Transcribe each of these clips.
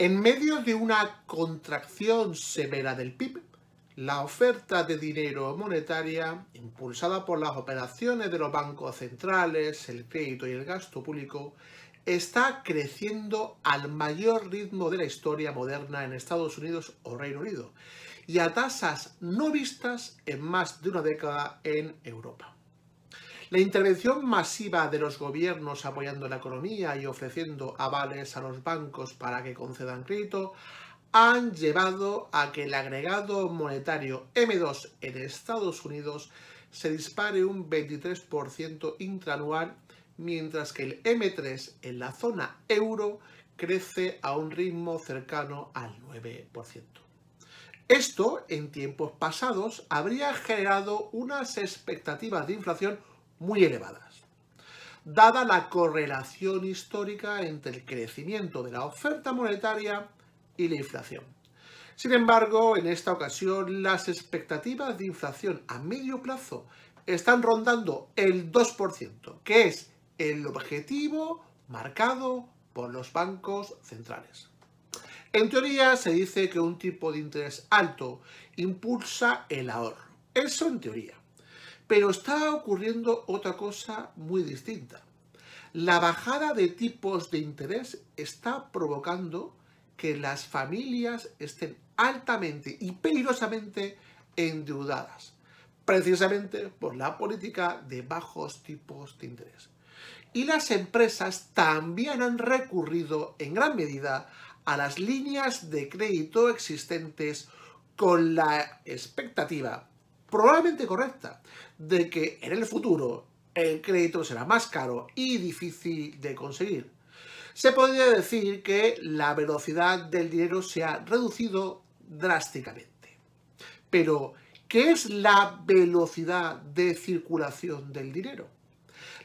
En medio de una contracción severa del PIB, la oferta de dinero monetaria, impulsada por las operaciones de los bancos centrales, el crédito y el gasto público, está creciendo al mayor ritmo de la historia moderna en Estados Unidos o Reino Unido y a tasas no vistas en más de una década en Europa. La intervención masiva de los gobiernos apoyando la economía y ofreciendo avales a los bancos para que concedan crédito han llevado a que el agregado monetario M2 en Estados Unidos se dispare un 23% intranual, mientras que el M3 en la zona euro crece a un ritmo cercano al 9%. Esto, en tiempos pasados, habría generado unas expectativas de inflación muy elevadas, dada la correlación histórica entre el crecimiento de la oferta monetaria y la inflación. Sin embargo, en esta ocasión las expectativas de inflación a medio plazo están rondando el 2%, que es el objetivo marcado por los bancos centrales. En teoría se dice que un tipo de interés alto impulsa el ahorro. Eso en teoría. Pero está ocurriendo otra cosa muy distinta. La bajada de tipos de interés está provocando que las familias estén altamente y peligrosamente endeudadas, precisamente por la política de bajos tipos de interés. Y las empresas también han recurrido en gran medida a las líneas de crédito existentes con la expectativa probablemente correcta, de que en el futuro el crédito será más caro y difícil de conseguir. Se podría decir que la velocidad del dinero se ha reducido drásticamente. Pero, ¿qué es la velocidad de circulación del dinero?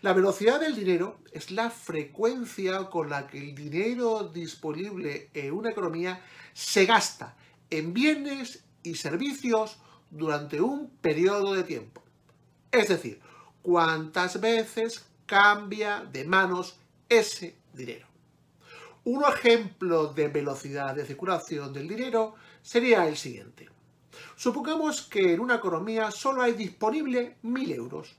La velocidad del dinero es la frecuencia con la que el dinero disponible en una economía se gasta en bienes y servicios durante un periodo de tiempo. Es decir, cuántas veces cambia de manos ese dinero. Un ejemplo de velocidad de circulación del dinero sería el siguiente. Supongamos que en una economía solo hay disponible 1.000 euros.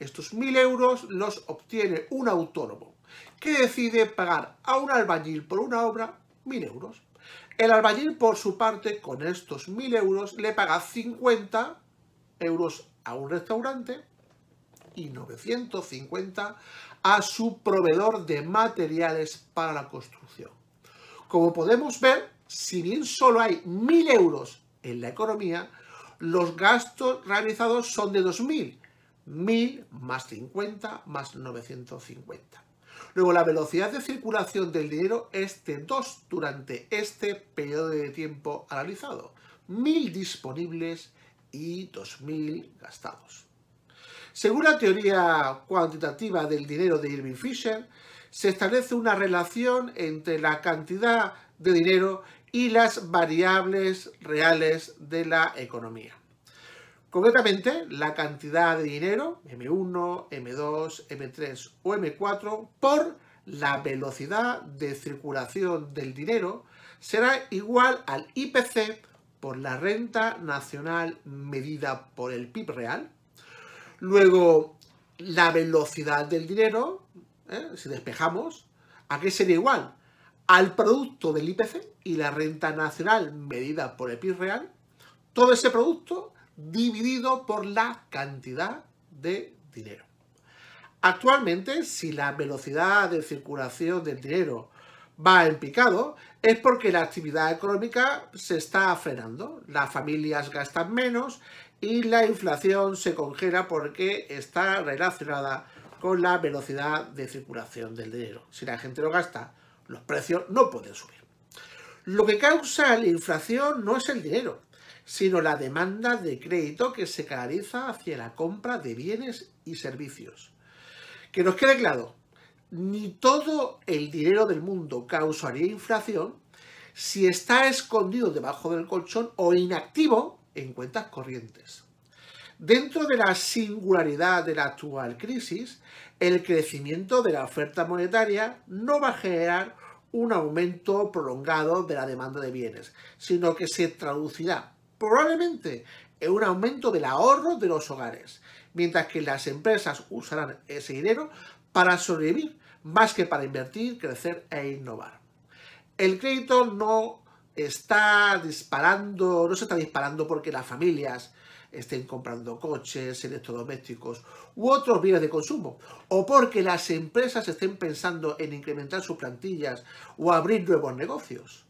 Estos 1.000 euros los obtiene un autónomo que decide pagar a un albañil por una obra 1.000 euros. El albañil, por su parte, con estos 1.000 euros, le paga 50 euros a un restaurante y 950 a su proveedor de materiales para la construcción. Como podemos ver, si bien solo hay 1.000 euros en la economía, los gastos realizados son de 2.000. 1.000 más 50 más 950. Luego, la velocidad de circulación del dinero es de 2 durante este periodo de tiempo analizado. 1.000 disponibles y 2.000 gastados. Según la teoría cuantitativa del dinero de Irving Fisher, se establece una relación entre la cantidad de dinero y las variables reales de la economía. Concretamente, la cantidad de dinero, M1, M2, M3 o M4, por la velocidad de circulación del dinero será igual al IPC por la renta nacional medida por el PIB real. Luego, la velocidad del dinero, ¿eh? si despejamos, ¿a qué sería igual? Al producto del IPC y la renta nacional medida por el PIB real. Todo ese producto dividido por la cantidad de dinero. Actualmente, si la velocidad de circulación del dinero va en picado es porque la actividad económica se está frenando. Las familias gastan menos y la inflación se congela porque está relacionada con la velocidad de circulación del dinero. Si la gente lo gasta, los precios no pueden subir. Lo que causa la inflación no es el dinero, sino la demanda de crédito que se canaliza hacia la compra de bienes y servicios. Que nos quede claro, ni todo el dinero del mundo causaría inflación si está escondido debajo del colchón o inactivo en cuentas corrientes. Dentro de la singularidad de la actual crisis, el crecimiento de la oferta monetaria no va a generar un aumento prolongado de la demanda de bienes, sino que se traducirá probablemente en un aumento del ahorro de los hogares, mientras que las empresas usarán ese dinero para sobrevivir más que para invertir, crecer e innovar. El crédito no está disparando, no se está disparando porque las familias estén comprando coches, electrodomésticos u otros bienes de consumo, o porque las empresas estén pensando en incrementar sus plantillas o abrir nuevos negocios.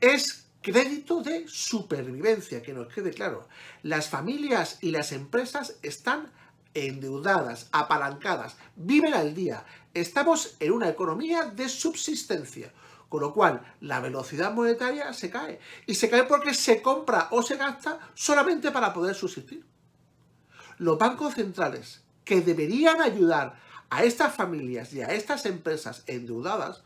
Es crédito de supervivencia, que nos quede claro. Las familias y las empresas están endeudadas, apalancadas, viven al día. Estamos en una economía de subsistencia. Con lo cual, la velocidad monetaria se cae. Y se cae porque se compra o se gasta solamente para poder subsistir. Los bancos centrales, que deberían ayudar a estas familias y a estas empresas endeudadas,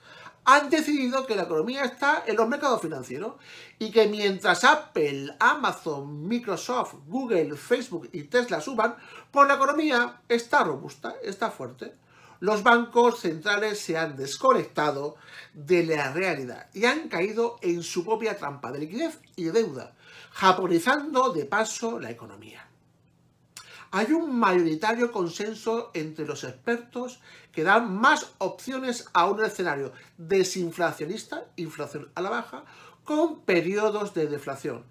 han decidido que la economía está en los mercados financieros y que mientras Apple, Amazon, Microsoft, Google, Facebook y Tesla suban, pues la economía está robusta, está fuerte los bancos centrales se han desconectado de la realidad y han caído en su propia trampa de liquidez y de deuda, japonizando de paso la economía. Hay un mayoritario consenso entre los expertos que dan más opciones a un escenario desinflacionista, inflación a la baja, con periodos de deflación,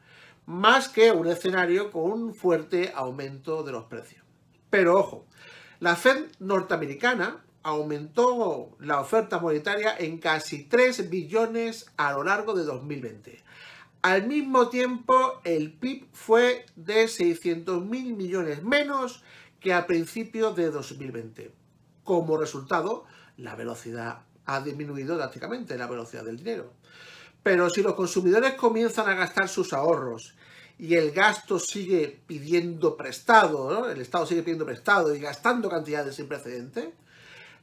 más que un escenario con un fuerte aumento de los precios. Pero ojo, la Fed norteamericana aumentó la oferta monetaria en casi 3 billones a lo largo de 2020. Al mismo tiempo, el PIB fue de 600 mil millones menos que a principios de 2020. Como resultado, la velocidad ha disminuido drásticamente, la velocidad del dinero. Pero si los consumidores comienzan a gastar sus ahorros y el gasto sigue pidiendo prestado, el Estado sigue pidiendo prestado y gastando cantidades sin precedentes,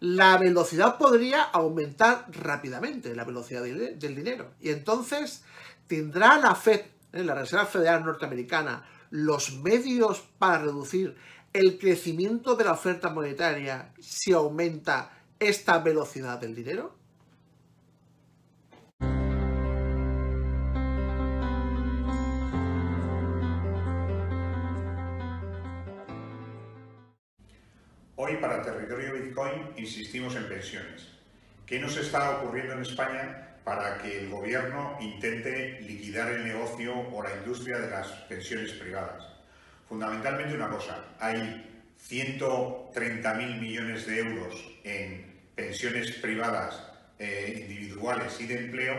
la velocidad podría aumentar rápidamente, la velocidad del, dinero. Y entonces tendrá la Fed, ¿eh? la Reserva Federal Norteamericana, los medios para reducir el crecimiento de la oferta monetaria si aumenta esta velocidad del dinero? Hoy para Territorio Bitcoin insistimos en pensiones. ¿Qué nos está ocurriendo en España para que el gobierno intente liquidar el negocio o la industria de las pensiones privadas? Fundamentalmente una cosa, hay 130.000 millones de euros en pensiones privadas eh, individuales y de empleo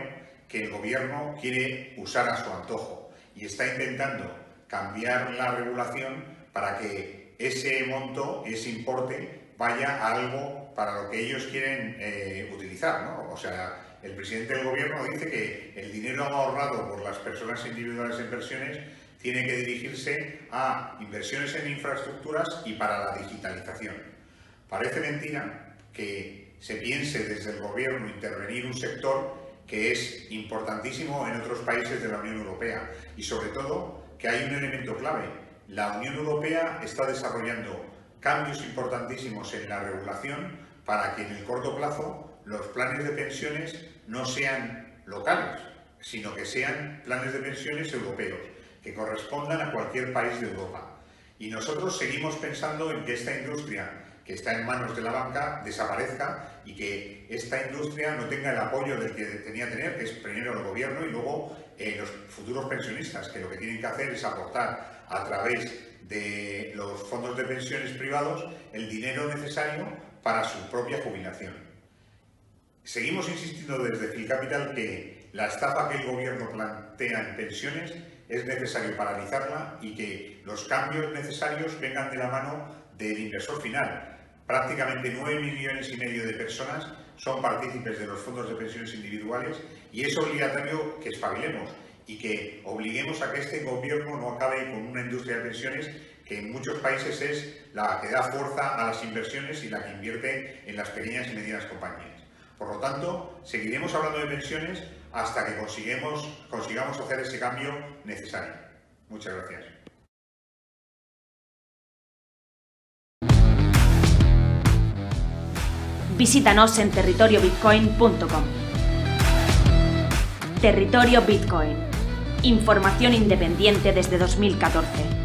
que el gobierno quiere usar a su antojo y está intentando cambiar la regulación para que ese monto, ese importe, vaya a algo para lo que ellos quieren eh, utilizar, O sea, el presidente del gobierno dice que el dinero ahorrado por las personas individuales en pensiones tiene que dirigirse a inversiones en infraestructuras y para la digitalización. Parece mentira que se piense desde el gobierno intervenir un sector que es importantísimo en otros países de la Unión Europea y sobre todo que hay un elemento clave, la Unión Europea está desarrollando cambios importantísimos en la regulación para que en el corto plazo los planes de pensiones no sean locales, sino que sean planes de pensiones europeos, que correspondan a cualquier país de Europa. Y nosotros seguimos pensando en que esta industria que está en manos de la banca desaparezca y que esta industria no tenga el apoyo del que tenía que tener, que es primero el gobierno y luego eh, los futuros pensionistas, que lo que tienen que hacer es aportar a través de los fondos de pensiones privados el dinero necesario para su propia jubilación. Seguimos insistiendo desde Phil Capital que la estafa que el Gobierno plantea en pensiones es necesario paralizarla y que los cambios necesarios vengan de la mano del inversor final. Prácticamente 9 millones y medio de personas son partícipes de los fondos de pensiones individuales y es obligatorio que espabilemos y que obliguemos a que este gobierno no acabe con una industria de pensiones que en muchos países es la que da fuerza a las inversiones y la que invierte en las pequeñas y medianas compañías. Por lo tanto, seguiremos hablando de pensiones hasta que consigamos, consigamos hacer ese cambio necesario. Muchas gracias. Visítanos en territoriobitcoin.com. Territorio Bitcoin. Información independiente desde 2014.